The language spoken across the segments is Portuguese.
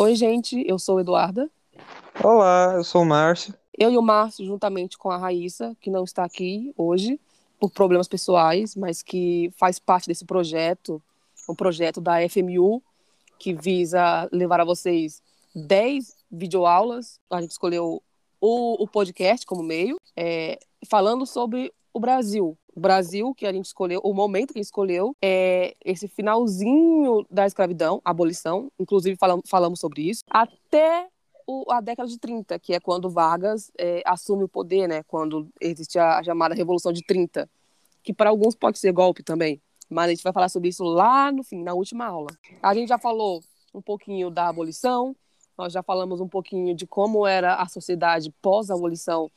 Oi, gente, eu sou Eduarda. Olá, eu sou o Márcio. Eu e o Márcio, juntamente com a Raíssa, que não está aqui hoje por problemas pessoais, mas que faz parte desse projeto, um projeto da FMU, que visa levar a vocês 10 videoaulas. A gente escolheu o, o podcast como meio, é, falando sobre o Brasil. O Brasil que a gente escolheu, o momento que a gente escolheu é esse finalzinho da escravidão, abolição, inclusive falamos, falamos sobre isso, até o, a década de 30, que é quando Vargas é, assume o poder, né? Quando existe a, a chamada Revolução de 30, que para alguns pode ser golpe também. Mas a gente vai falar sobre isso lá no fim, na última aula. A gente já falou um pouquinho da abolição, nós já falamos um pouquinho de como era a sociedade pós-abolição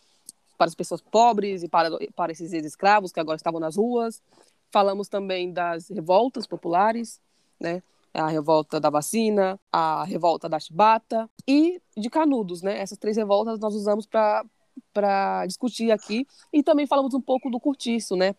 para as pessoas pobres e para, para esses ex-escravos que agora estavam nas ruas. Falamos também das revoltas populares, né? A revolta da vacina, a revolta da chibata e de Canudos, né? Essas três revoltas nós usamos para para discutir aqui e também falamos um pouco do cortiço, né,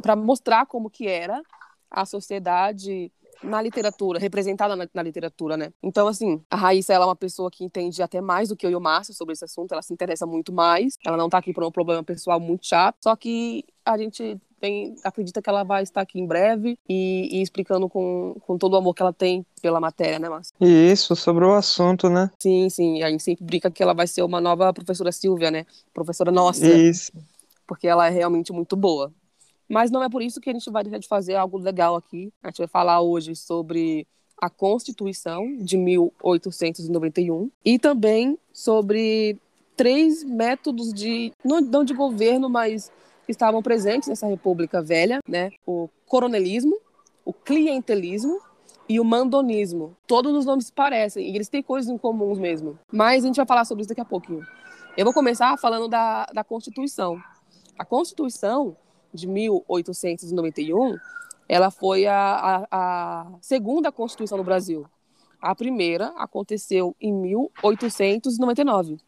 para mostrar como que era a sociedade na literatura, representada na, na, literatura, né? Então, assim, a Raíssa, ela é uma pessoa que entende até mais do que eu e o Márcio sobre esse assunto, ela se interessa muito mais, ela não tá aqui por um problema pessoal muito chato, só que a gente tem, acredita que ela vai estar aqui em breve e, e, explicando com, com todo o amor que ela tem pela matéria, né, Márcio? Isso, sobre o assunto, né? Sim, sim, a gente sempre brinca que ela vai ser uma nova professora Silvia, né? Professora nossa. Isso. Porque ela é realmente muito boa. Mas não é por isso que a gente vai deixar de fazer algo legal aqui. A gente vai falar hoje sobre a Constituição de 1891 e também sobre três métodos de não, de governo, mas que estavam presentes nessa República Velha, né? O coronelismo, o clientelismo e o mandonismo. Todos os nomes se parecem e eles têm coisas em comuns mesmo. Mas a gente vai falar sobre isso daqui a pouquinho. Eu vou começar falando da, da Constituição. A Constituição de 1891, ela foi a, a, a segunda Constituição do Brasil. A primeira aconteceu em 1899,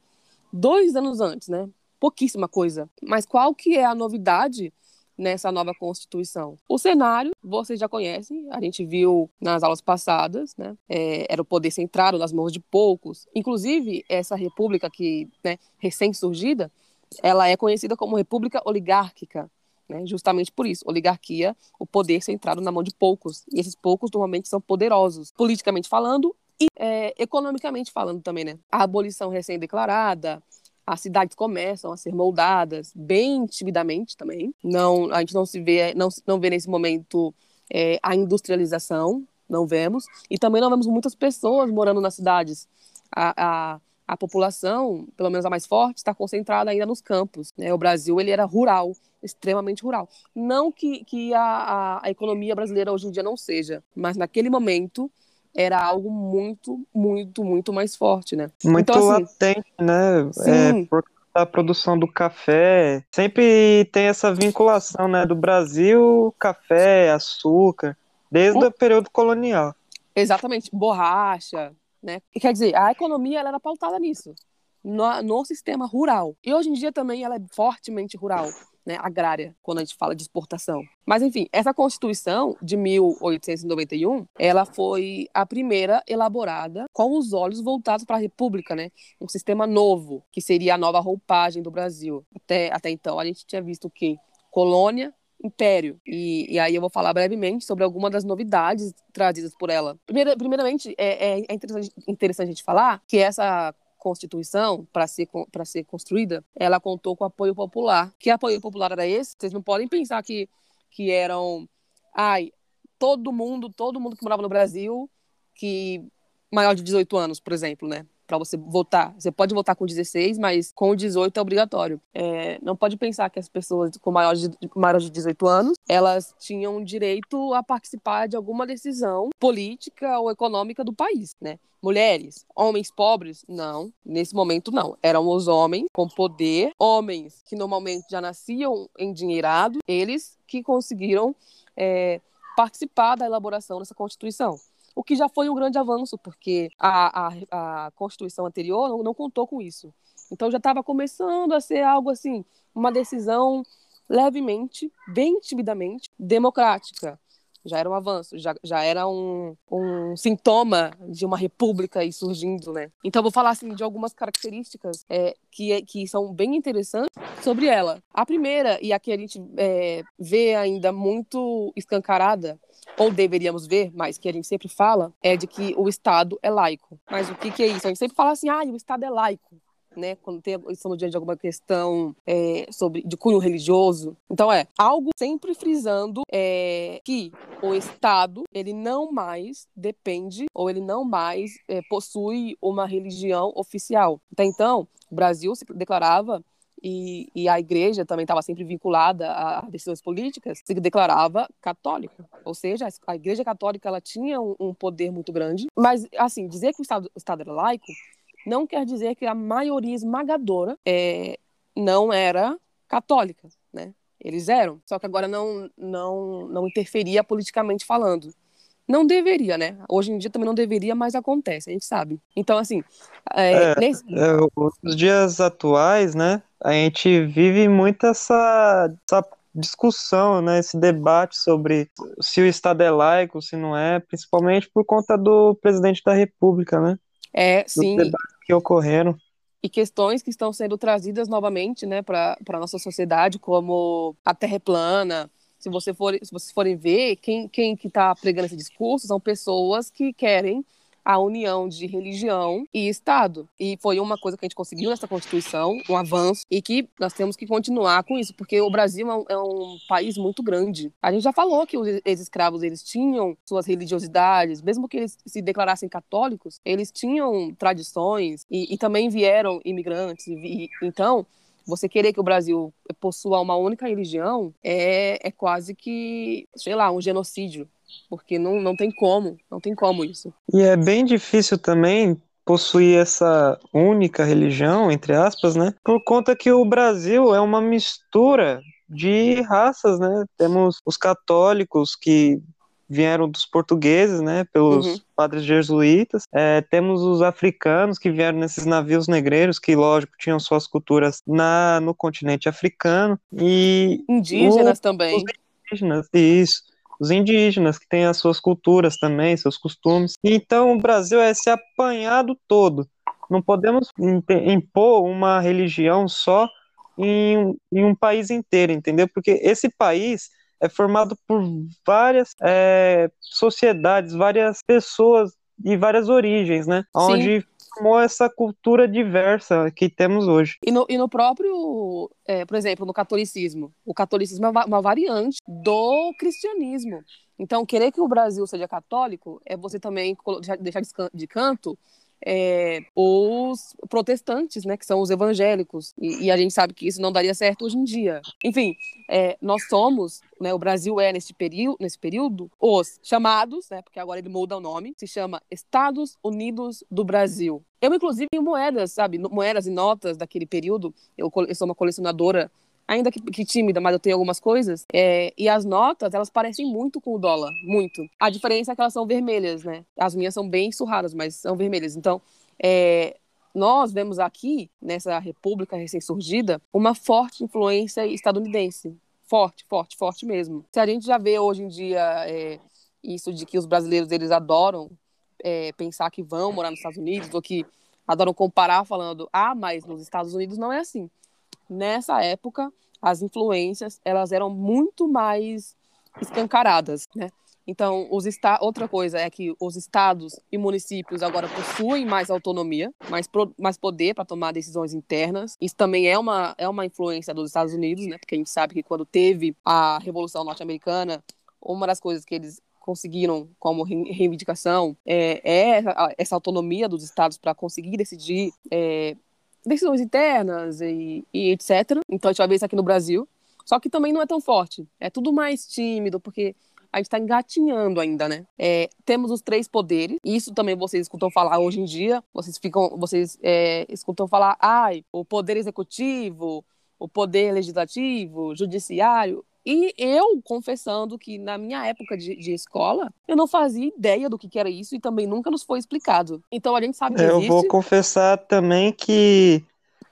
dois anos antes, né? Pouquíssima coisa. Mas qual que é a novidade nessa nova Constituição? O cenário, vocês já conhecem, a gente viu nas aulas passadas, né? É, era o poder centrado nas mãos de poucos. Inclusive, essa república que, né, recém-surgida, ela é conhecida como república oligárquica, né? Justamente por isso, oligarquia, o poder centrado na mão de poucos. E esses poucos normalmente são poderosos, politicamente falando e é, economicamente falando também, né? A abolição recém-declarada, as cidades começam a ser moldadas bem timidamente também. Não, a gente não se vê, não, não vê nesse momento é, a industrialização, não vemos. E também não vemos muitas pessoas morando nas cidades. A, a, a população, pelo menos a mais forte, está concentrada ainda nos campos. Né? O Brasil ele era rural, extremamente rural. Não que, que a, a, a economia brasileira hoje em dia não seja, mas naquele momento era algo muito, muito, muito mais forte, né? Muito então, assim, latente, né? Sim. É, por a produção do café, sempre tem essa vinculação, né, do Brasil, café, açúcar, desde o período colonial. Exatamente, borracha, né? E quer dizer, a economia ela era pautada nisso, no, no sistema rural. E hoje em dia também ela é fortemente rural né, agrária, quando a gente fala de exportação. Mas, enfim, essa Constituição de 1891, ela foi a primeira elaborada com os olhos voltados para a República, né? Um sistema novo, que seria a nova roupagem do Brasil. Até, até então, a gente tinha visto o quê? Colônia, império. E, e, aí eu vou falar brevemente sobre algumas das novidades trazidas por ela. Primeira, primeiramente, é, é interessante, interessante a gente falar que essa Constituição, para ser, ser construída, ela contou com apoio popular. Que apoio popular era esse? Vocês não podem pensar que, que eram. Ai, todo mundo, todo mundo que morava no Brasil, que maior de 18 anos, por exemplo, né? Para você votar. Você pode votar com 16, mas com 18 é obrigatório. É, não pode pensar que as pessoas com maior de, maior de 18 anos, elas tinham direito a participar de alguma decisão política ou econômica do país, né? Mulheres, homens pobres, não. Nesse momento, não. Eram os homens com poder, homens que normalmente já nasciam endinheirados, eles que conseguiram é, participar da elaboração dessa Constituição o que já foi um grande avanço, porque a, a, a Constituição anterior não, não contou com isso. Então já estava começando a ser algo assim, uma decisão levemente, bem timidamente, democrática. Já era um avanço, já, já era um, um sintoma de uma república aí surgindo, né? Então, vou falar, assim, de algumas características é, que, que são bem interessantes sobre ela. A primeira, e a que a gente é, vê ainda muito escancarada, ou deveríamos ver, mas que a gente sempre fala, é de que o Estado é laico. Mas o que, que é isso? A gente sempre fala assim, ah, o Estado é laico né, quando tem, estamos diante de alguma questão é, sobre de cunho religioso. Então é algo sempre frisando é, que o Estado ele não mais depende ou ele não mais é, possui uma religião oficial. Até então, o Brasil se declarava e, e, a igreja também estava sempre vinculada a decisões políticas, se declarava católica. Ou seja, a igreja católica ela tinha um, um poder muito grande. Mas, assim, dizer que o Estado, o Estado era laico não quer dizer que a maioria esmagadora é, não era católica, né? Eles eram, só que agora não, não, não interferia politicamente falando. Não deveria, né? Hoje em dia também não deveria, mas acontece, a gente sabe. Então, assim. É, é, nesse... é, os dias atuais, né? A gente vive muito essa, essa discussão, né? Esse debate sobre se o Estado é laico, se não é, principalmente por conta do presidente da República, né? É, sim. Que ocorreram. E questões que estão sendo trazidas novamente né, para a nossa sociedade, como a terra é plana. Se, você for, se vocês forem ver, quem, quem que está pregando esse discurso são pessoas que querem a união de religião e Estado. E foi uma coisa que a gente conseguiu nessa Constituição, um avanço, e que nós temos que continuar com isso, porque o Brasil é um, é um país muito grande. A gente já falou que os ex-escravos eles tinham suas religiosidades, mesmo que eles se declarassem católicos, eles tinham tradições e, e também vieram imigrantes. E, então, você querer que o Brasil possua uma única religião é, é quase que, sei lá, um genocídio porque não, não tem como, não tem como isso. E é bem difícil também possuir essa única religião, entre aspas, né? Por conta que o Brasil é uma mistura de raças, né? Temos os católicos que vieram dos portugueses, né, pelos uhum. padres jesuítas. É, temos os africanos que vieram nesses navios negreiros, que lógico tinham suas culturas na no continente africano e indígenas o, também. Os indígenas, isso os indígenas, que têm as suas culturas também, seus costumes. Então, o Brasil é esse apanhado todo. Não podemos impor uma religião só em, em um país inteiro, entendeu? Porque esse país é formado por várias é, sociedades, várias pessoas e várias origens, né? Sim. Formou essa cultura diversa que temos hoje. E no, e no próprio, é, por exemplo, no catolicismo. O catolicismo é uma variante do cristianismo. Então, querer que o Brasil seja católico é você também deixar de canto é, os protestantes, né, que são os evangélicos, e, e, a gente sabe que isso não daria certo hoje em dia. Enfim, é, nós somos, né, o Brasil é nesse período, nesse período, os chamados, né, porque agora ele muda o nome, se chama Estados Unidos do Brasil. Eu, inclusive, tenho moedas, sabe, moedas e notas daquele período. Eu, eu sou uma colecionadora ainda que, que, tímida, mas eu tenho algumas coisas. É, e as notas, elas parecem muito com o dólar, muito. A diferença é que elas são vermelhas, né? As minhas são bem surradas, mas são vermelhas. Então, é, nós vemos aqui, nessa república recém-surgida, uma forte influência estadunidense. Forte, forte, forte mesmo. Se a gente já vê hoje em dia é, isso de que os brasileiros, eles adoram é, pensar que vão morar nos Estados Unidos, ou que adoram comparar falando, ah, mas nos Estados Unidos não é assim nessa época as influências elas eram muito mais escancaradas, né? Então, os outra coisa é que os estados e municípios agora possuem mais autonomia, mais, pro... mais poder para tomar decisões internas. Isso também é uma, é uma influência dos Estados Unidos, né? Porque a gente sabe que quando teve a Revolução Norte-Americana, uma das coisas que eles conseguiram como reivindicação é, é essa autonomia dos estados para conseguir decidir é, decisões internas e, e etc. Então a gente vai ver isso aqui no Brasil. Só que também não é tão forte. É tudo mais tímido, porque a gente está engatinhando ainda, né? É, temos os três poderes. Isso também vocês escutam falar hoje em dia. Vocês ficam, vocês é, escutam falar, ai, o poder executivo, o poder legislativo, judiciário. E eu, confessando que na minha época de, de escola, eu não fazia ideia do que, que, era isso e também nunca nos foi explicado. Então a gente sabe que é, existe. Eu vou confessar também que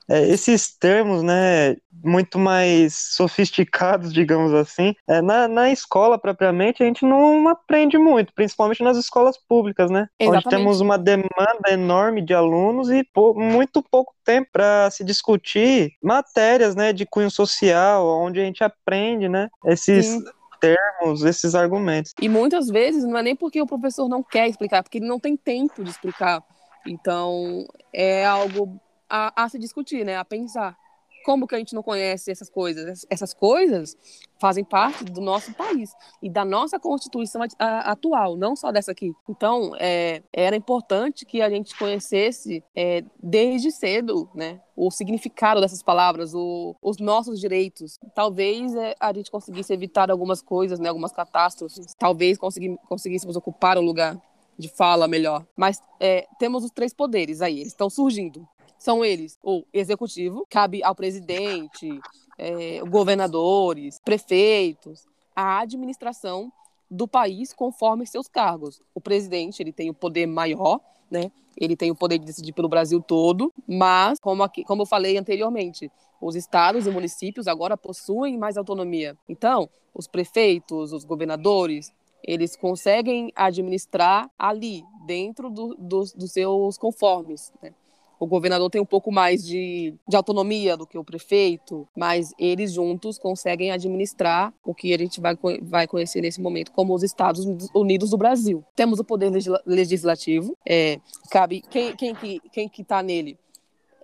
é, esses termos, né, muito mais sofisticados, digamos assim. É, na, na escola, propriamente, a gente não aprende muito, principalmente nas escolas públicas, né? Exatamente. Onde temos uma demanda enorme de alunos e pou, muito pouco tempo para se discutir matérias, né, de cunho social, onde a gente aprende, né, esses Sim termos, esses argumentos. E muitas vezes não é nem porque o professor não quer explicar, é porque ele não tem tempo de explicar. Então, é algo a, a se discutir, né? A pensar. Como que a gente não conhece essas coisas? Essas coisas fazem parte do nosso país e da nossa Constituição atual, não só dessa aqui. Então, é, era importante que a gente conhecesse é, desde cedo, né, o significado dessas palavras, o, os nossos direitos. Talvez é, a gente conseguisse evitar algumas coisas, né, algumas catástrofes. Talvez consegui, conseguíssemos ocupar um lugar de fala melhor. Mas é, temos os três poderes aí, eles estão surgindo. São eles o executivo, cabe ao presidente, é, governadores, prefeitos, a administração do país conforme seus cargos. O presidente ele tem o poder maior, né? Ele tem o poder de decidir pelo Brasil todo, mas como aqui, como eu falei anteriormente, os estados e municípios agora possuem mais autonomia. Então, os prefeitos, os governadores, eles conseguem administrar ali, dentro do, do, dos seus conformes. Né? O governador tem um pouco mais de, de autonomia do que o prefeito, mas eles juntos conseguem administrar o que a gente vai, vai conhecer nesse momento como os Estados Unidos do Brasil. Temos o poder legislativo, é, cabe quem, quem, que, quem que está nele?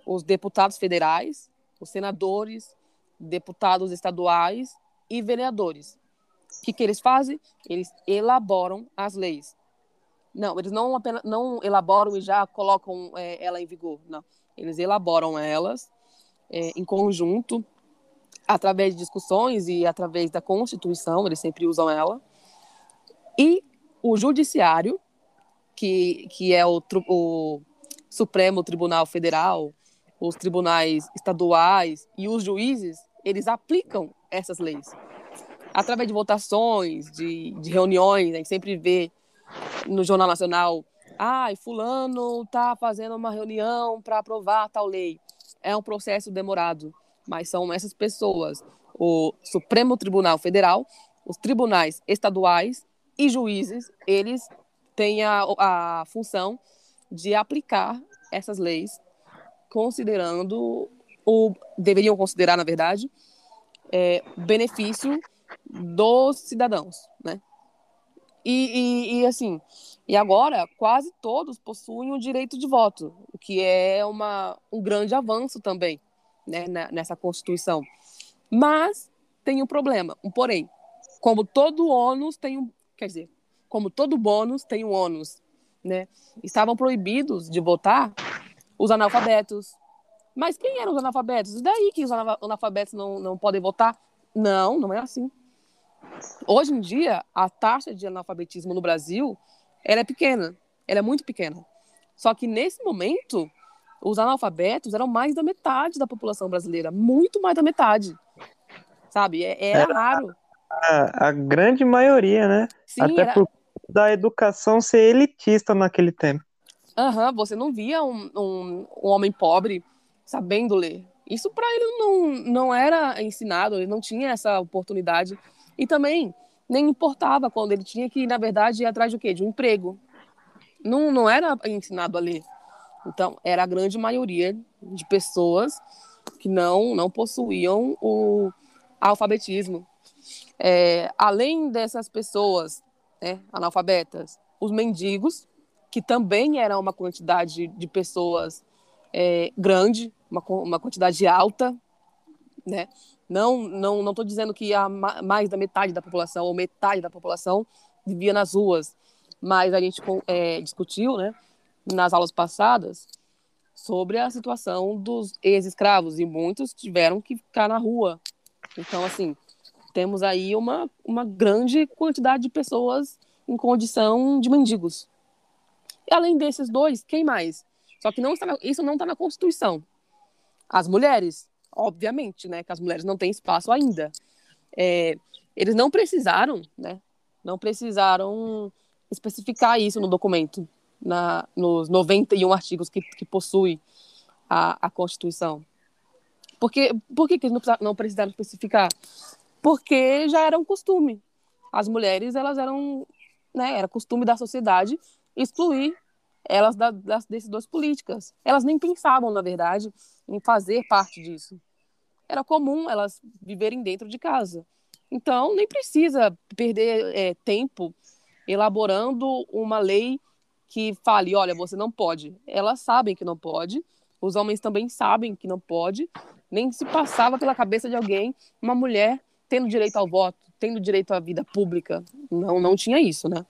Os deputados federais, os senadores, deputados estaduais e vereadores. O que, que eles fazem? Eles elaboram as leis. Não, eles não apenas não elaboram e já colocam é, ela em vigor. Não, eles elaboram elas é, em conjunto através de discussões e através da Constituição. Eles sempre usam ela. E o Judiciário, que que é o, o Supremo Tribunal Federal, os tribunais estaduais e os juízes, eles aplicam essas leis através de votações, de, de reuniões. A gente sempre vê no Jornal Nacional, ai, ah, fulano está fazendo uma reunião para aprovar tal lei. É um processo demorado, mas são essas pessoas, o Supremo Tribunal Federal, os tribunais estaduais e juízes, eles têm a, a função de aplicar essas leis, considerando, ou deveriam considerar, na verdade, é, benefício dos cidadãos, né? E, e, e, assim, e agora quase todos possuem o direito de voto, o que é uma, um grande avanço também né, nessa Constituição. Mas tem um problema, um porém. Como todo ônus tem um. Quer dizer, como todo bônus tem um ônus. Né? Estavam proibidos de votar os analfabetos. Mas quem eram os analfabetos? E daí que os analfabetos não, não podem votar? Não, não é assim. Hoje em dia, a taxa de analfabetismo no Brasil ela é pequena, ela é muito pequena. Só que nesse momento, os analfabetos eram mais da metade da população brasileira, muito mais da metade. Sabe? É, era, era raro. A, a, grande maioria, né? Sim, Até era... por da educação ser elitista naquele tempo. Aham, uhum, você não via um, um, um homem pobre sabendo ler. Isso para ele não, não era ensinado, ele não tinha essa oportunidade e também nem importava quando ele tinha que, na verdade, ir atrás de quê? De um emprego. Não, não era ensinado a ler. Então, era a grande maioria de pessoas que não, não possuíam o alfabetismo. É, além dessas pessoas né, analfabetas, os mendigos, que também eram uma quantidade de pessoas é, grande, uma, uma quantidade alta, né? Não, não, não estou dizendo que a mais da metade da população ou metade da população vivia nas ruas, mas a gente é, discutiu, né, nas aulas passadas, sobre a situação dos ex-escravos e muitos tiveram que ficar na rua. Então, assim, temos aí uma, uma grande quantidade de pessoas em condição de mendigos. E além desses dois, quem mais? Só que não está na, isso não está na Constituição. As mulheres, obviamente, né, que as mulheres não têm espaço ainda. É, eles não precisaram, né, não precisaram especificar isso no documento, na, nos 91 artigos que, que possui a, a Constituição. Porque, por que, que não, não precisaram especificar? Porque já era um costume. As mulheres, elas eram, né, era costume da sociedade excluir elas da, das decisões políticas. Elas nem pensavam, na verdade, em fazer parte disso. Era comum elas viverem dentro de casa. Então, nem precisa perder é, tempo elaborando uma lei que fale, olha, você não pode. Elas sabem que não pode, os homens também sabem que não pode, nem se passava pela cabeça de alguém uma mulher tendo direito ao voto, tendo direito à vida pública. Não, não tinha isso, né?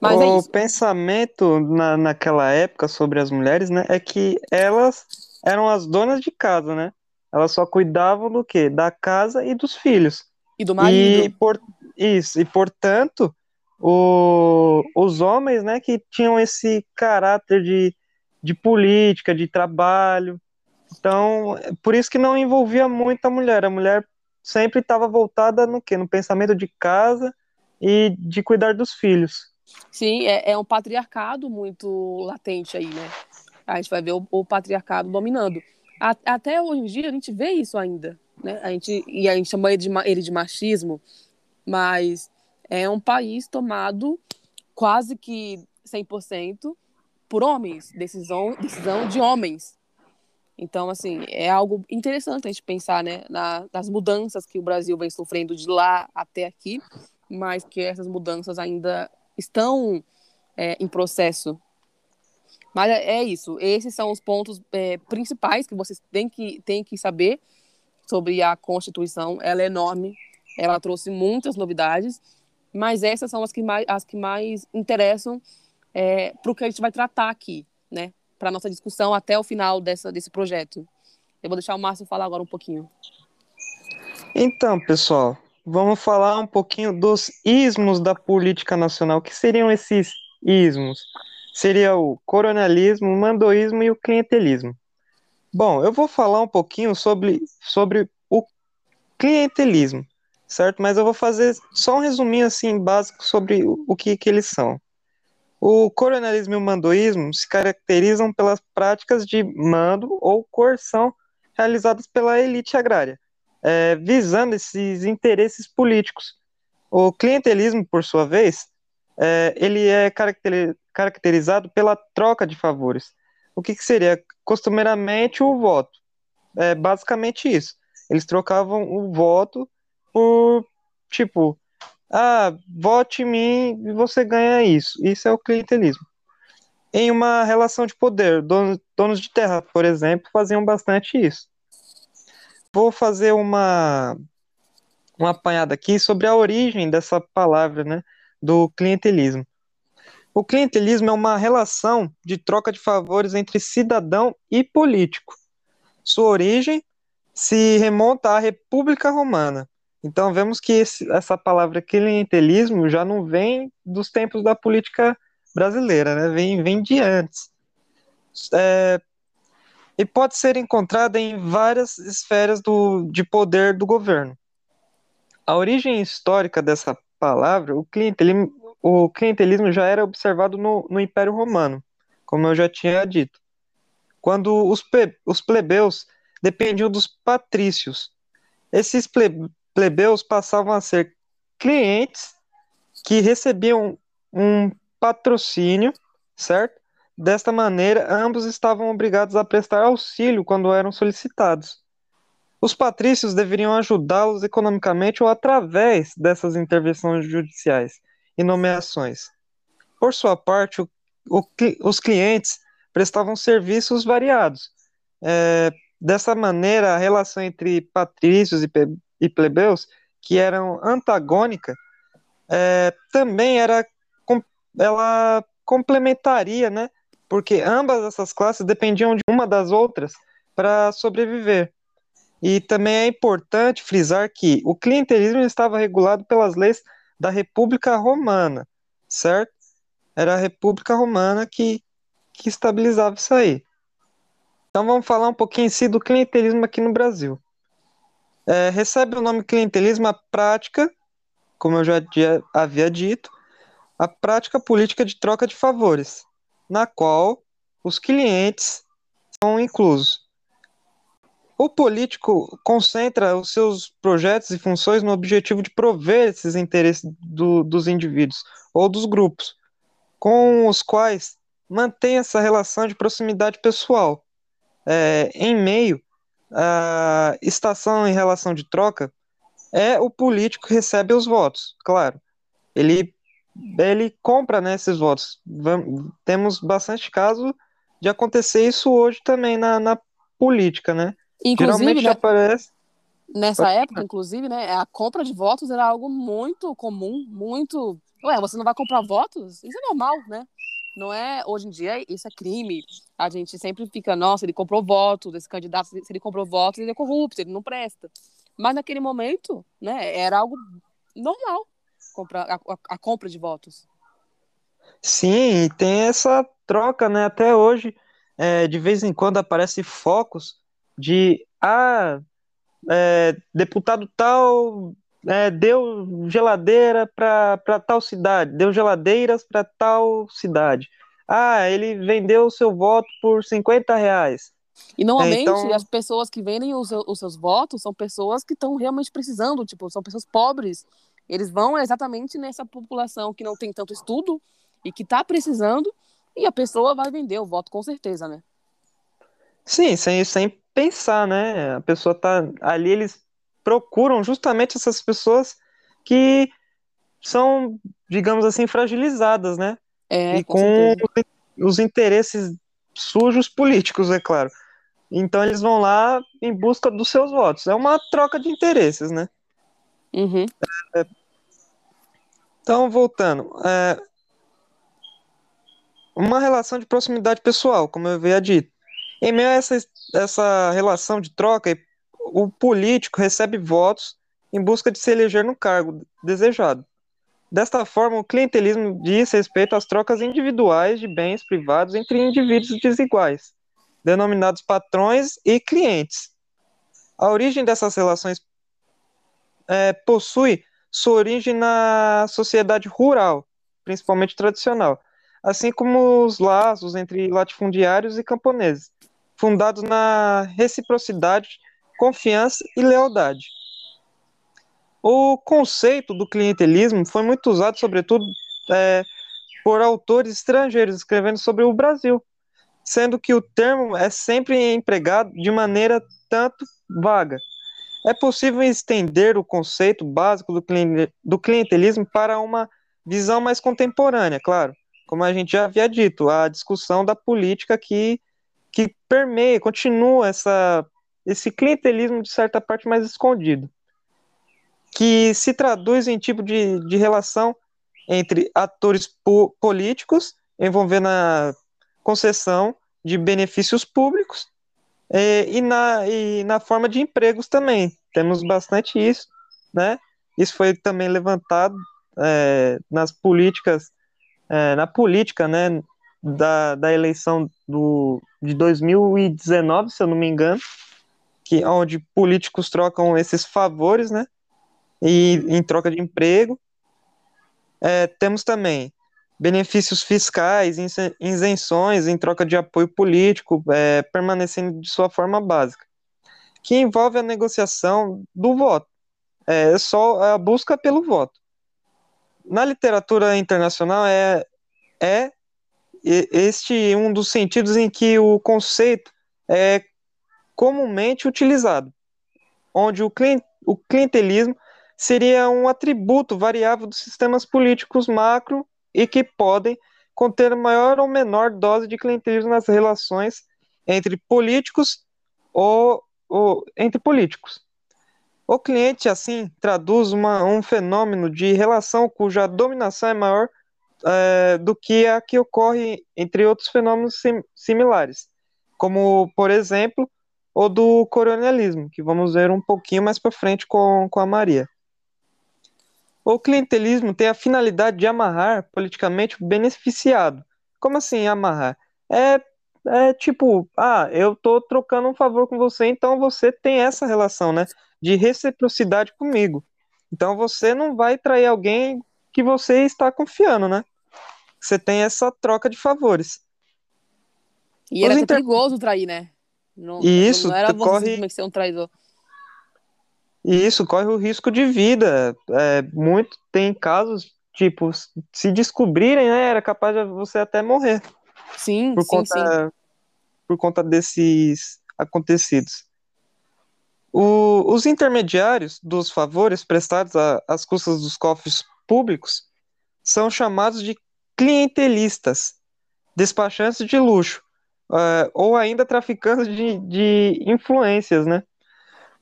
Mas o é pensamento na, naquela época sobre as mulheres, né, é que elas eram as donas de casa, né? Elas só cuidavam do quê? Da casa e dos filhos. E do marido. E por, isso, e portanto, o, os homens, né, que tinham esse caráter de, de política, de trabalho. Então, por isso que não envolvia muito a mulher. A mulher sempre estava voltada no quê? No pensamento de casa e de cuidar dos filhos. Sim, é, é um patriarcado muito latente aí, né? A gente vai ver o, o patriarcado dominando. A, até hoje em dia a gente vê isso ainda, né? A gente, e a gente chama ele de, ele de machismo, mas é um país tomado quase que 100% por homens, decisão, decisão de homens. Então, assim, é algo interessante a gente pensar né, na, nas mudanças que o Brasil vem sofrendo de lá até aqui, mas que essas mudanças ainda estão é, em processo. Mas é, é isso, esses são os pontos é, principais que vocês têm que, têm que saber sobre a Constituição. Ela é enorme, ela trouxe muitas novidades, mas essas são as que mais, as que mais interessam é, para o que a gente vai tratar aqui, né? Para nossa discussão até o final dessa, desse projeto. Eu vou deixar o Márcio falar agora um pouquinho. Então, pessoal, vamos falar um pouquinho dos ismos da política nacional. O que seriam esses ismos? Seria o coronelismo, o mandoísmo e o clientelismo. Bom, eu vou falar um pouquinho sobre, sobre o clientelismo certo? Mas eu vou fazer só um resuminho assim básico sobre o, que, que eles são. O coronelismo e o mandoísmo se caracterizam pelas práticas de mando ou coerção realizadas pela elite agrária, é, visando esses interesses políticos. O clientelismo, por sua vez, é, ele é caracterizado pela troca de favores. O que, que seria? Costumeiramente o voto. É basicamente isso. Eles trocavam o voto por, tipo, ah, vote em mim e você ganha isso. Isso é o clientelismo. Em uma relação de poder, donos, donos de terra, por exemplo, faziam bastante isso. Vou fazer uma, uma apanhada aqui sobre a origem dessa palavra, né, do clientelismo. O clientelismo é uma relação de troca de favores entre cidadão e político. Sua origem se remonta à República Romana, então vemos que esse, essa palavra clientelismo já não vem dos tempos da política brasileira, né? vem, vem de antes. É, e pode ser encontrada em várias esferas do, de poder do governo. A origem histórica dessa palavra, o clientelismo, o clientelismo já era observado no, no Império Romano, como eu já tinha dito, quando os, os plebeus dependiam dos patrícios. Esses plebeus passavam a ser clientes que recebiam um patrocínio, certo? Desta maneira, ambos estavam obrigados a prestar auxílio quando eram solicitados. Os patrícios deveriam ajudá-los economicamente ou através dessas intervenções judiciais e nomeações. Por sua parte, o, o, os clientes prestavam serviços variados. É, dessa maneira, a relação entre patrícios e e plebeus, que eram antagônicas, é, também era ela complementaria, né? Porque ambas essas classes dependiam de uma das outras para sobreviver. E também é importante frisar que o clientelismo estava regulado pelas leis da República Romana, certo? Era a República Romana que, que estabilizava isso aí. Então vamos falar um pouquinho em si do clientelismo aqui no Brasil. É, recebe o nome clientelismo a prática, como eu já havia dito, a prática política de troca de favores, na qual os clientes são inclusos. O político concentra os seus projetos e funções no objetivo de prover esses interesses do, dos indivíduos ou dos grupos, com os quais mantém essa relação de proximidade pessoal. É, em meio à estação em relação de troca, é o político que recebe os votos, claro. Ele, ele compra né, esses votos. Vamos, temos bastante caso de acontecer isso hoje também na, na política, né? Inclusive, Geralmente né, aparece. Nessa época, inclusive, né, a compra de votos era algo muito comum, muito. Ué, você não vai comprar votos? Isso é normal, né? Não é, hoje em dia, isso é crime. A gente sempre fica, nossa, ele comprou votos, esse candidato, se ele comprou votos, ele é corrupto, ele não presta. Mas naquele momento, né, era algo normal comprar a, a, a compra de votos. Sim, tem essa troca, né? Até hoje, é, de vez em quando aparece focos de ah, é, deputado tal é, deu geladeira para tal cidade, deu geladeiras para tal cidade. Ah, ele vendeu o seu voto por 50 reais. E normalmente então... as pessoas que vendem os, os seus votos são pessoas que estão realmente precisando, tipo, são pessoas pobres. Eles vão exatamente nessa população que não tem tanto estudo e que está precisando, e a pessoa vai vender o voto com certeza, né? Sim, sem, sem pensar, né? A pessoa tá ali, eles procuram justamente essas pessoas que são, digamos assim, fragilizadas, né? É, e com, com os interesses sujos políticos, é claro. Então eles vão lá em busca dos seus votos. É uma troca de interesses, né? Uhum. Então, voltando. É, uma relação de proximidade pessoal, como eu havia dito. Em meio a essa, essa relação de troca, o político recebe votos em busca de se eleger no cargo desejado. Desta forma, o clientelismo diz respeito às trocas individuais de bens privados entre indivíduos desiguais, denominados patrões e clientes. A origem dessas relações é, possui sua origem na sociedade rural, principalmente tradicional, assim como os laços entre latifundiários e camponeses, fundados na reciprocidade, confiança e lealdade. O conceito do clientelismo foi muito usado, sobretudo, é, por autores estrangeiros escrevendo sobre o Brasil, sendo que o termo é sempre empregado de maneira tanto vaga. É possível estender o conceito básico do clientelismo para uma visão mais contemporânea, claro, como a gente já havia dito, a discussão da política que que permeia, continua essa, esse clientelismo de certa parte mais escondido, que se traduz em tipo de, de relação entre atores po políticos envolvendo a concessão de benefícios públicos é, e, na, e na forma de empregos também. Temos bastante isso, né? Isso foi também levantado é, nas políticas, é, na política, né, da, da eleição do, de 2019, se eu não me engano, que onde políticos trocam esses favores, né? E em troca de emprego. É, temos também benefícios fiscais, isenções em troca de apoio político, é, permanecendo de sua forma básica, que envolve a negociação do voto, é só a busca pelo voto. Na literatura internacional é, é este um dos sentidos em que o conceito é comumente utilizado, onde o, client, o clientelismo seria um atributo variável dos sistemas políticos macro e que podem conter maior ou menor dose de clientelismo nas relações entre políticos ou, ou entre políticos. O cliente, assim, traduz uma, um fenômeno de relação cuja dominação é maior é, do que a que ocorre entre outros fenômenos sim, similares, como, por exemplo, o do colonialismo, que vamos ver um pouquinho mais para frente com, com a Maria. O clientelismo tem a finalidade de amarrar politicamente o beneficiado. Como assim amarrar? É, é tipo, ah, eu tô trocando um favor com você, então você tem essa relação, né, de reciprocidade comigo. Então você não vai trair alguém que você está confiando, né? Você tem essa troca de favores. E era inter... perigoso trair, né? Não, isso não era você corre... simplesmente ser um traidor. E isso corre o risco de vida. É, muito tem casos, tipo, se descobrirem, né, era capaz de você até morrer. Sim, por sim, conta, sim. Por conta desses acontecidos. O, os intermediários dos favores prestados às custas dos cofres públicos são chamados de clientelistas, despachantes de luxo, uh, ou ainda traficantes de, de influências, né?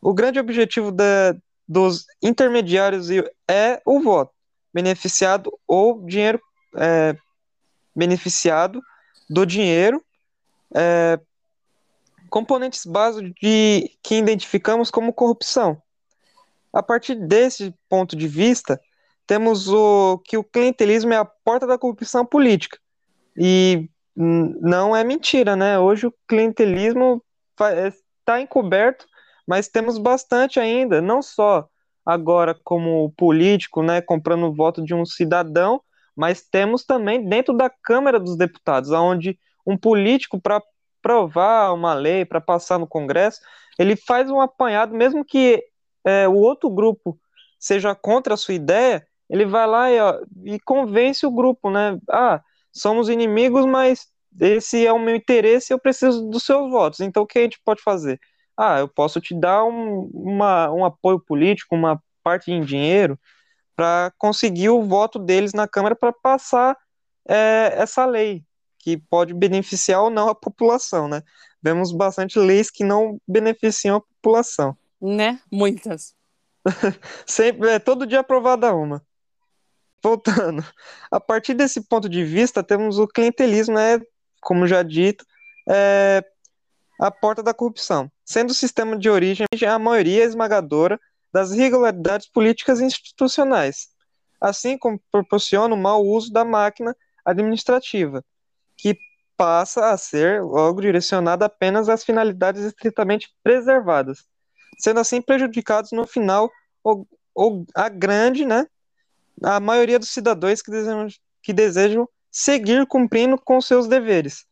O grande objetivo da, dos intermediários é o voto, beneficiado ou dinheiro é, beneficiado do dinheiro, é, componentes básicos de que identificamos como corrupção. A partir desse ponto de vista, temos o que o clientelismo é a porta da corrupção política. E não é mentira, né? Hoje o clientelismo está encoberto, mas temos bastante ainda, não só agora como político, né, comprando o voto de um cidadão, mas temos também dentro da Câmara dos Deputados, onde um político para provar uma lei, para passar no Congresso, ele faz um apanhado, mesmo que é, o outro grupo seja contra a sua ideia, ele vai lá e, ó, e convence o grupo, né? Ah, somos inimigos, mas esse é o meu interesse eu preciso dos seus votos. Então, o que a gente pode fazer? Ah, eu posso te dar um, uma, um apoio político, uma parte em dinheiro, para conseguir o voto deles na Câmara para passar é, essa lei, que pode beneficiar ou não a população, né? Vemos bastante leis que não beneficiam a população. Né? Muitas. Sempre, é, todo dia aprovada uma voltando. A partir desse ponto de vista, temos o clientelismo, né, como já dito, é a porta da corrupção, sendo o sistema de origem a maioria esmagadora das irregularidades políticas e institucionais, assim como proporciona o mau uso da máquina administrativa, que passa a ser logo direcionada apenas às finalidades estritamente preservadas, sendo assim prejudicados no final ou, a grande, né, a maioria dos cidadãos que desejam, que desejam seguir cumprindo com seus deveres.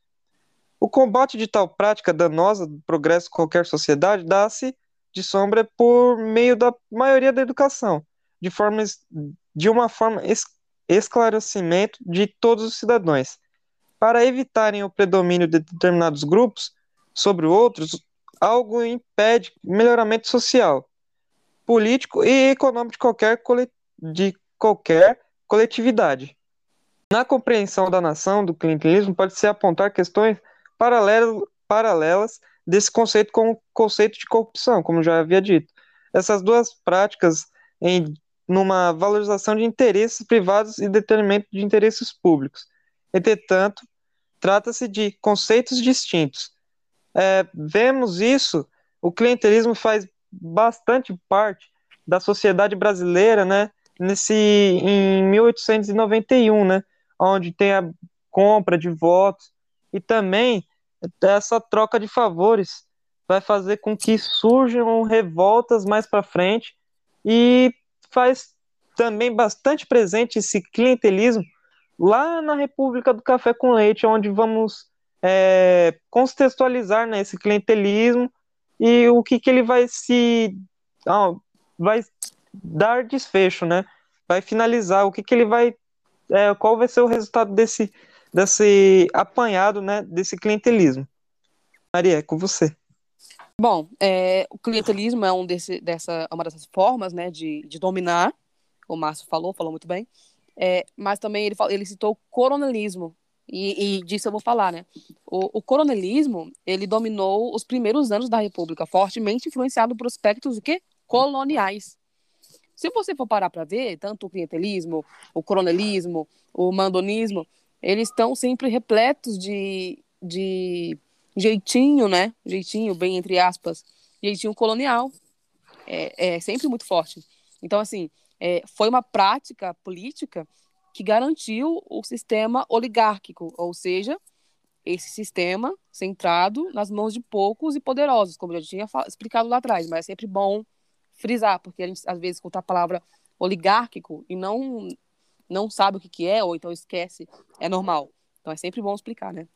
O combate de tal prática danosa do progresso de qualquer sociedade dá-se de sombra por meio da maioria da educação, de, formas, de uma forma es, esclarecimento de todos os cidadãos. Para evitarem o predomínio de determinados grupos sobre outros, algo impede melhoramento social, político e econômico de qualquer, de qualquer coletividade. Na compreensão da nação do clientelismo, pode-se apontar questões paralelas, paralelas desse conceito com o conceito de corrupção, como já havia dito. Essas duas práticas em numa valorização de interesses privados e detrimento de interesses públicos. Entretanto, trata-se de conceitos distintos. É, vemos isso, o clientelismo faz bastante parte da sociedade brasileira, né? nesse em 1891, né, onde tem a compra de votos e também essa troca de favores vai fazer com que surjam revoltas mais para frente e faz também bastante presente esse clientelismo lá na República do Café com Leite, onde vamos é, contextualizar né, esse clientelismo e o que, que ele vai se ah, vai dar desfecho, né? Vai finalizar o que, que ele vai, é, qual vai ser o resultado desse, desse apanhado, né? Desse clientelismo. Maria, é com você. Bom, é, o clientelismo é um desse, dessa, uma dessas formas, né, de, de dominar. O Márcio falou, falou muito bem. É, mas também ele, ele citou o coronelismo, e, e, disso eu vou falar, né? O, o, coronelismo, ele dominou os primeiros anos da República, fortemente influenciado por aspectos o quê? coloniais. Se você for parar para ver, tanto o clientelismo, o coronelismo, o mandonismo, eles estão sempre repletos de, de jeitinho, né? Jeitinho, bem entre aspas, jeitinho colonial. É, é sempre muito forte. Então, assim, é, foi uma prática política que garantiu o sistema oligárquico, ou seja, esse sistema centrado nas mãos de poucos e poderosos, como eu já tinha explicado lá atrás, mas é sempre bom frisar, porque a gente às vezes escuta a palavra oligárquico e não não sabe o que, que é, ou então esquece, é normal. Então é sempre bom explicar, né?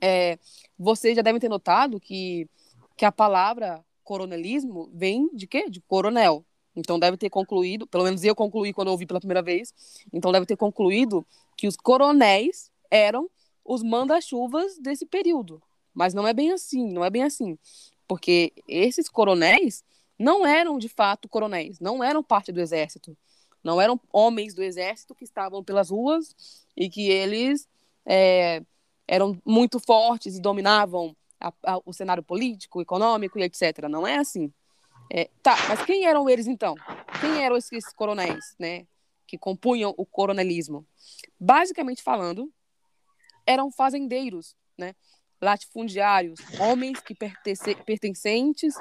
É, vocês já devem ter notado que que a palavra coronelismo vem de quê? De coronel. Então deve ter concluído, pelo menos eu concluí quando eu ouvi pela primeira vez, então deve ter concluído que os coronéis eram os manda-chuvas desse período. Mas não é bem assim, não é bem assim. Porque esses coronéis não eram de fato coronéis, não eram parte do exército. Não eram homens do exército que estavam pelas ruas e que eles é, eram muito fortes e dominavam a, a, o cenário político, econômico e etc. Não é assim. É, tá, mas quem eram eles então? Quem eram esses coronéis, né? Que compunham o coronelismo? Basicamente falando, eram fazendeiros, né? Latifundiários, homens que pertence, pertencentes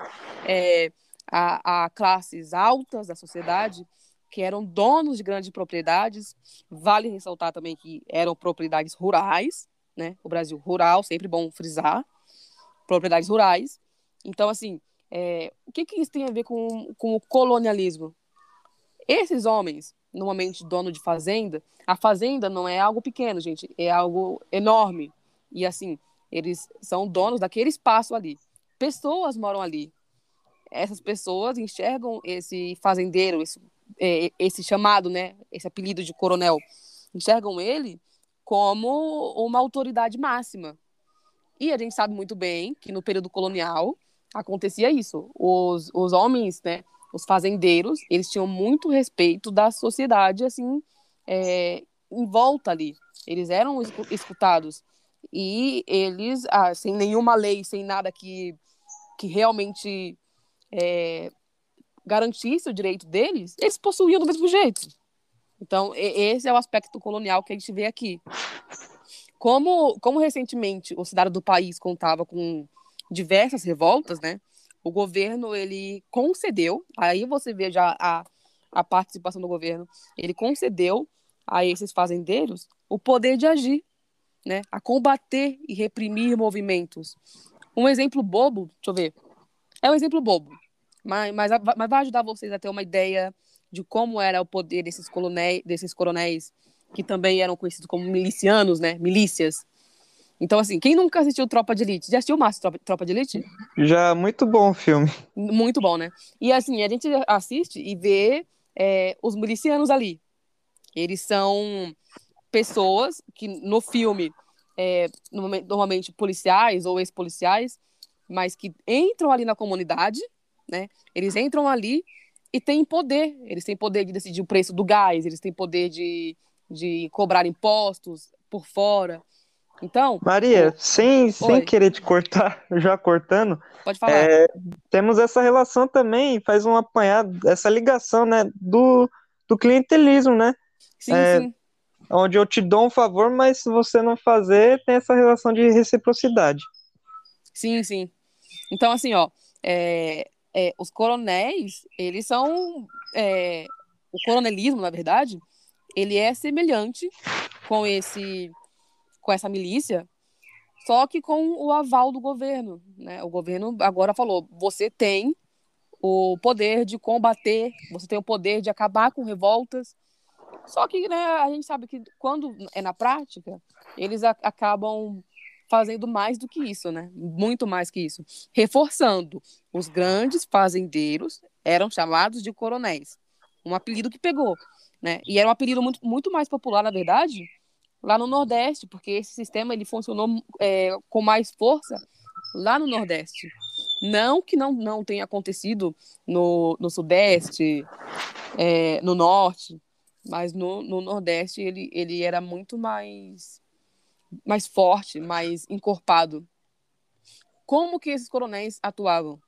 é, a, a classes altas da sociedade, que eram donos de grandes propriedades. Vale ressaltar também que eram propriedades rurais, né? O Brasil rural, sempre bom frisar, propriedades rurais. Então, assim, é, o que, que isso tem a ver com, com o colonialismo? Esses homens, normalmente dono de fazenda, a fazenda não é algo pequeno, gente, é algo enorme. E assim, eles são donos daquele espaço ali. Pessoas moram ali. Essas pessoas enxergam esse fazendeiro, esse, esse chamado, né, esse apelido de coronel, enxergam ele como uma autoridade máxima. E a gente sabe muito bem que no período colonial acontecia isso. Os, os homens, né, os fazendeiros, eles tinham muito respeito da sociedade, assim, é, em volta ali. Eles eram escutados. E eles, ah, sem nenhuma lei, sem nada que, que realmente é, garantisse o direito deles, eles possuíam do mesmo jeito. Então, esse é o aspecto colonial que a gente vê aqui. Como, como recentemente o cidadão do país contava com diversas revoltas, né? O governo ele concedeu, aí você vê já a, a participação do governo, ele concedeu a esses fazendeiros o poder de agir, né? A combater e reprimir movimentos. Um exemplo bobo, deixa eu ver, é um exemplo bobo, mas, mas, mas vai ajudar vocês a ter uma ideia de como era o poder desses, coronéis, desses coronéis que também eram conhecidos como milicianos, né? Milícias. Então, assim, quem nunca assistiu Tropa de Elite? Já assistiu Márcio Tropa, Tropa de Elite? Já, muito bom o filme. Muito bom, né? E assim, a gente assiste e vê é, os milicianos ali. Eles são pessoas que no filme, é, normalmente policiais ou ex-policiais, mas que entram ali na comunidade, né? Eles entram ali e têm poder. Eles têm poder de decidir o preço do gás, eles têm poder de, de cobrar impostos por fora. Então. Maria, o... sem, sem querer te cortar, já cortando. Pode falar. É, temos essa relação também, faz um apanhado, essa ligação, né, do, do clientelismo, né? Sim, é, sim. Onde eu te dou um favor, mas se você não fazer, tem essa relação de reciprocidade. Sim, sim. Então, assim, ó, é, é, os coronéis, eles são. É, o coronelismo, na verdade, ele é semelhante com esse com essa milícia, só que com o aval do governo. Né? O governo agora falou: você tem o poder de combater, você tem o poder de acabar com revoltas. Só que né, a gente sabe que quando é na prática, eles acabam fazendo mais do que isso, né? Muito mais que isso. Reforçando, os grandes fazendeiros eram chamados de coronéis. Um apelido que pegou, né? E era um apelido muito, muito mais popular, na verdade, lá no Nordeste, porque esse sistema ele funcionou é, com mais força lá no Nordeste. Não que não, não tenha acontecido no, no Sudeste, é, no Norte, mas no, no Nordeste ele, ele era muito mais, mais forte, mais encorpado. Como que esses coronéis atuavam?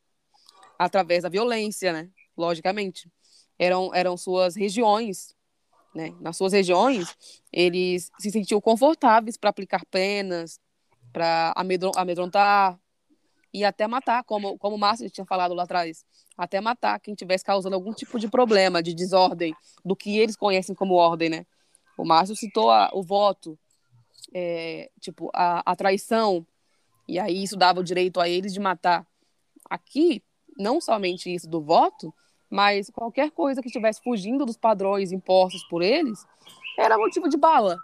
Através da violência, né? Logicamente. Eram, eram suas regiões né? Nas suas regiões, eles se sentiam confortáveis para aplicar penas, para amedrontar e até matar, como, como o Márcio tinha falado lá atrás, até matar quem estivesse causando algum tipo de problema, de desordem, do que eles conhecem como ordem, né? O Márcio citou a, o voto, é, tipo, a, a traição, e aí isso dava o direito a eles de matar. Aqui, não somente isso do voto, mas qualquer coisa que estivesse fugindo dos padrões impostos por eles era motivo de bala.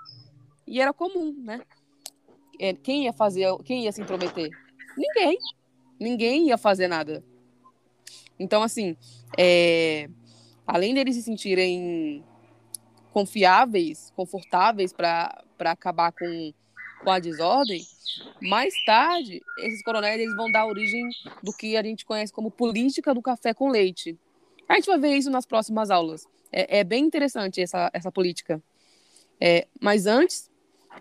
E era comum, né? É, quem ia fazer, quem ia se intrometer? Ninguém. Ninguém ia fazer nada. Então, assim, é, além deles se sentirem confiáveis, confortáveis para acabar com, com a desordem, mais tarde, esses coronéis eles vão dar origem do que a gente conhece como política do café com leite. A gente vai ver isso nas próximas aulas. É, é bem interessante essa, essa política. É, mas antes,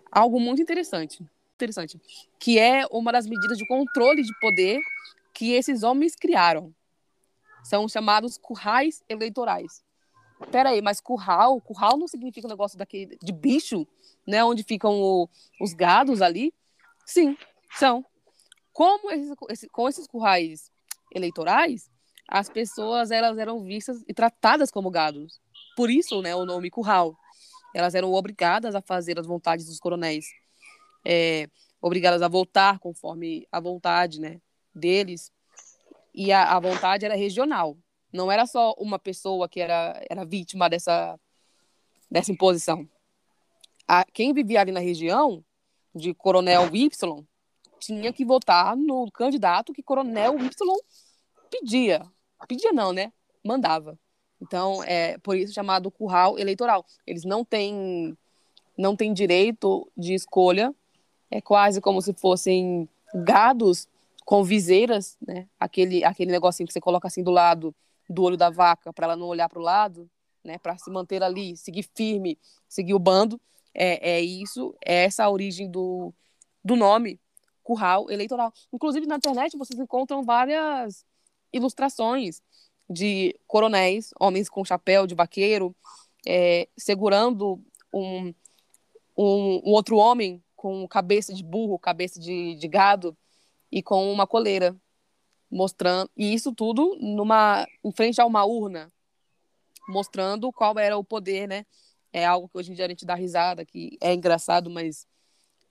algo muito interessante, interessante, que é uma das medidas de controle de poder que esses homens criaram. São chamados currais eleitorais. Peraí, mas curral, curral não significa um negócio daquele, de bicho, né? Onde ficam o, os gados ali? Sim, são. Como esses, esse, com esses currais eleitorais, as pessoas elas eram vistas e tratadas como gados. Por isso, né, o nome curral. Elas eram obrigadas a fazer as vontades dos coronéis, é, obrigadas a voltar conforme a vontade, né, deles. E a, a vontade era regional. Não era só uma pessoa que era, era vítima dessa, dessa imposição. A, quem vivia ali na região, de Coronel Y, tinha que votar no candidato que Coronel Y pedia. Pedia não, né? Mandava. Então, é por isso chamado curral eleitoral. Eles não têm não têm direito de escolha. É quase como se fossem gados com viseiras, né? Aquele aquele negocinho que você coloca assim do lado do olho da vaca para ela não olhar para o lado, né, para se manter ali, seguir firme, seguir o bando. É, é isso, é essa a origem do, do nome curral eleitoral. Inclusive na internet vocês encontram várias ilustrações de coronéis, homens com chapéu de vaqueiro, é, segurando um, um, um, outro homem com cabeça de burro, cabeça de, de gado e com uma coleira mostrando e isso tudo numa em frente a uma urna mostrando qual era o poder né? É algo que hoje em dia a gente dá risada que é engraçado mas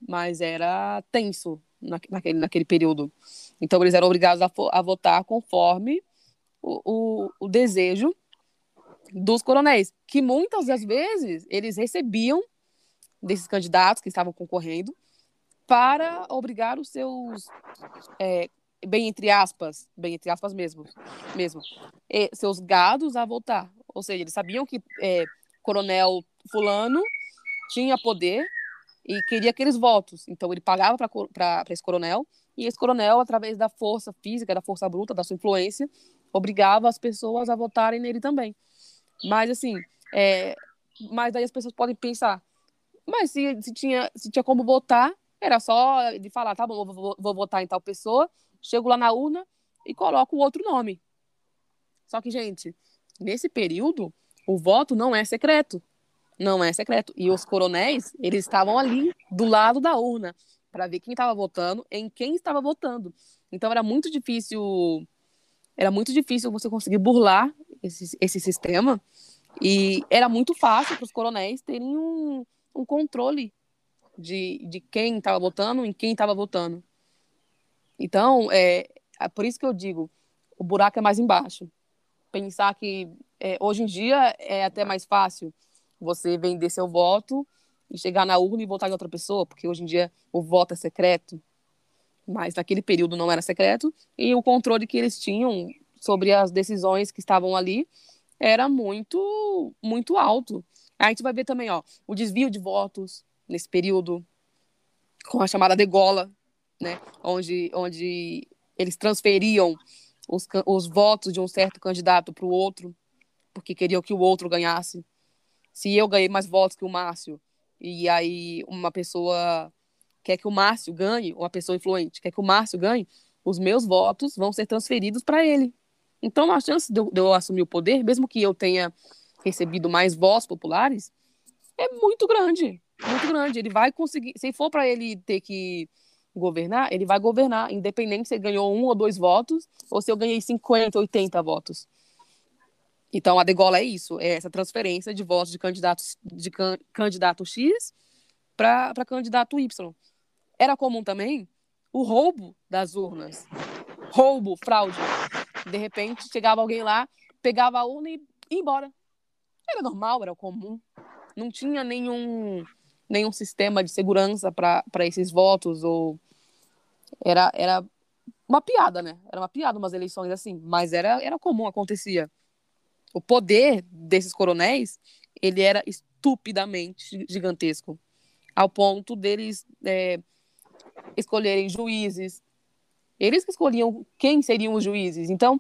mas era tenso na, naquele naquele período. Então eles eram obrigados a, a votar conforme o, o, o desejo dos coronéis que muitas das vezes eles recebiam desses candidatos que estavam concorrendo para obrigar os seus é, bem entre aspas, bem entre aspas mesmo, mesmo, e seus gados a voltar. Ou seja, eles sabiam que é, Coronel Fulano tinha poder e queria aqueles votos. Então ele pagava para esse coronel e esse coronel, através da força física, da força bruta, da sua influência, obrigava as pessoas a votarem nele também. Mas assim, é, mas daí as pessoas podem pensar, mas se, se, tinha, se tinha como votar, era só de falar, tá bom, vou, vou votar em tal pessoa, chego lá na urna e coloco o outro nome. Só que, gente, nesse período, o voto não é secreto. Não é secreto. E os coronéis, eles estavam ali, do lado da urna, para ver quem estava votando, em quem estava votando. Então era muito difícil, era muito difícil você conseguir burlar esse, esse sistema. E era muito fácil para os coronéis terem um, um controle de, de quem estava votando, em quem estava votando. Então, é, é por isso que eu digo, o buraco é mais embaixo. Pensar que é, hoje em dia é até mais fácil você vender seu voto e chegar na urna e votar em outra pessoa, porque hoje em dia o voto é secreto. Mas naquele período não era secreto e o controle que eles tinham sobre as decisões que estavam ali era muito muito alto. A gente vai ver também, ó, o desvio de votos nesse período com a chamada degola, né? Onde, onde eles transferiam os, os votos de um certo candidato para o outro, porque queriam que o outro ganhasse. Se eu ganhei mais votos que o Márcio, e aí uma pessoa quer que o Márcio ganhe, uma pessoa influente quer que o Márcio ganhe, os meus votos vão ser transferidos para ele. Então, a chance de eu, de eu, assumir o poder, mesmo que eu tenha recebido mais votos populares, é muito grande. Muito grande. Ele vai conseguir. Se for para ele ter que governar, ele vai governar, independente se ele ganhou um ou dois votos, ou se eu ganhei 50, 80 votos. Então, a degola é isso, é essa transferência de votos de candidatos de can, candidato X para candidato Y. Era comum também o roubo das urnas. Roubo, fraude. De repente, chegava alguém lá, pegava a urna e ia embora. Era normal, era comum. Não tinha nenhum nenhum sistema de segurança para esses votos ou era era uma piada, né? Era uma piada umas eleições assim, mas era, era comum, acontecia. O poder desses coronéis, ele era estupidamente gigantesco, ao ponto deles é, escolherem juízes. Eles que escolhiam quem seriam os juízes. Então,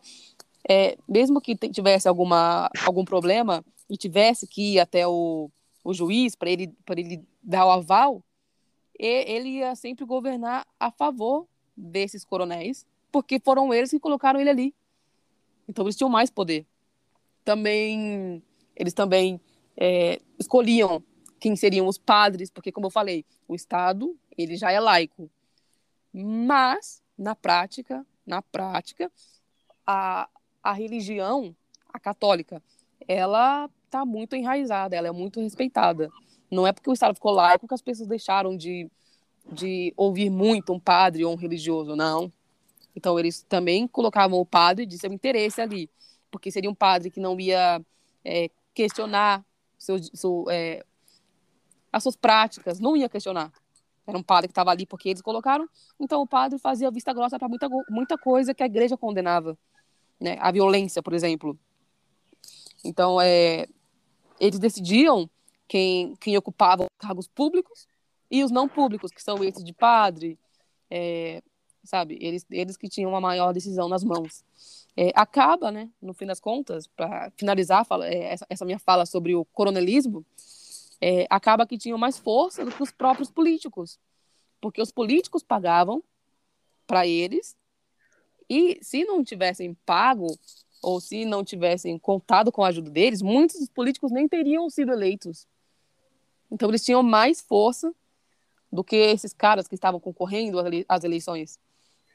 é, mesmo que tivesse alguma, algum problema e tivesse que ir até o, o juiz para ele, ele dar o aval, ele ia sempre governar a favor desses coronéis, porque foram eles que colocaram ele ali. Então eles tinham mais poder. Também eles também é, escolhiam quem seriam os padres, porque como eu falei, o Estado ele já é laico, mas na prática, na prática, a, a religião, a católica, ela está muito enraizada, ela é muito respeitada. Não é porque o Estado ficou laico que as pessoas deixaram de, de ouvir muito um padre ou um religioso, não. Então, eles também colocavam o padre de seu interesse ali, porque seria um padre que não ia é, questionar seu, seu, é, as suas práticas, não ia questionar. Era um padre que estava ali porque eles colocaram. Então, o padre fazia vista grossa para muita, muita coisa que a igreja condenava. Né? A violência, por exemplo. Então, é, eles decidiam quem, quem ocupava cargos públicos e os não públicos, que são esses de padre, é, sabe? Eles, eles que tinham uma maior decisão nas mãos. É, acaba, né, no fim das contas, para finalizar fala, é, essa, essa, minha fala sobre o coronelismo, é, acaba que tinham mais força do que os próprios políticos, porque os políticos pagavam para eles e se não tivessem pago ou se não tivessem contado com a ajuda deles, muitos dos políticos nem teriam sido eleitos. Então eles tinham mais força do que esses caras que estavam concorrendo às eleições.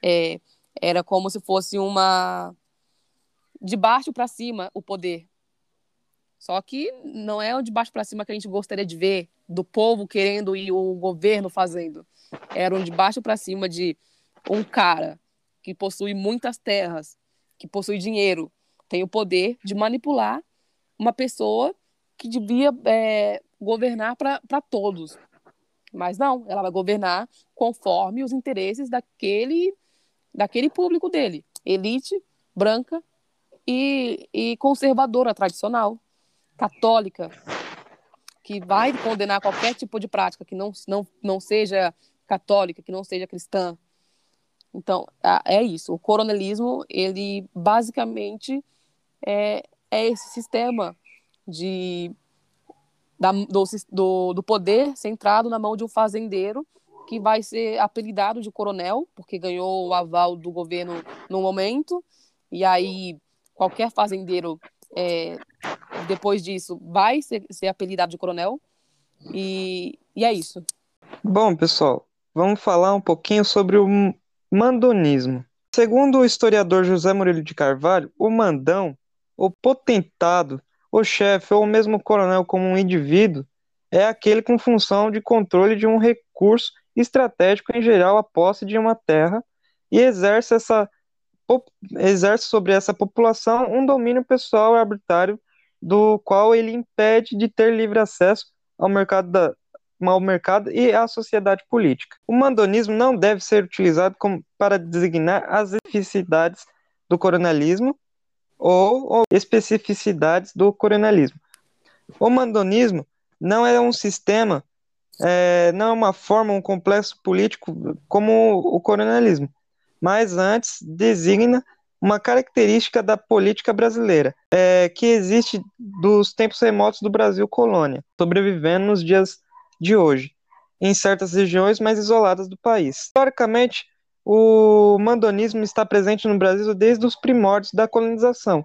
É, era como se fosse uma de baixo para cima o poder. Só que não é o de baixo para cima que a gente gostaria de ver, do povo querendo e o governo fazendo. Era um de baixo para cima de um cara que possui muitas terras, que possui dinheiro, tem o poder de manipular uma pessoa que devia é, governar para todos. Mas não, ela vai governar conforme os interesses daquele, daquele público dele. Elite, branca e, e conservadora, tradicional, católica, que vai condenar qualquer tipo de prática que não, não, não seja católica, que não seja cristã. Então, é isso. O coronelismo, ele basicamente é, é esse sistema de, da, do, do, do poder centrado na mão de um fazendeiro que vai ser apelidado de coronel, porque ganhou o aval do governo no momento, e aí qualquer fazendeiro, é, depois disso, vai ser, ser apelidado de coronel, e, e é isso. Bom, pessoal, vamos falar um pouquinho sobre o mandonismo. Segundo o historiador José Murilo de Carvalho, o mandão o potentado, o chefe ou mesmo coronel como um indivíduo é aquele com função de controle de um recurso estratégico, em geral a posse de uma terra, e exerce, essa, exerce sobre essa população um domínio pessoal e arbitrário, do qual ele impede de ter livre acesso ao mercado, da, ao mercado e à sociedade política. O mandonismo não deve ser utilizado como, para designar as especificidades do coronelismo, ou, ou especificidades do coronelismo. O mandonismo não é um sistema, é, não é uma forma, um complexo político como o coronelismo, mas antes designa uma característica da política brasileira, é, que existe dos tempos remotos do Brasil colônia, sobrevivendo nos dias de hoje, em certas regiões mais isoladas do país. Historicamente, o mandonismo está presente no Brasil desde os primórdios da colonização,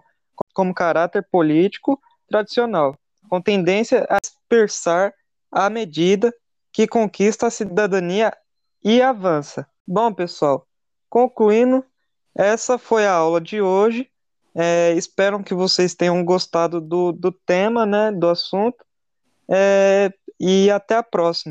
como caráter político tradicional, com tendência a dispersar à medida que conquista a cidadania e avança. Bom, pessoal, concluindo, essa foi a aula de hoje. É, espero que vocês tenham gostado do, do tema, né, do assunto. É, e até a próxima.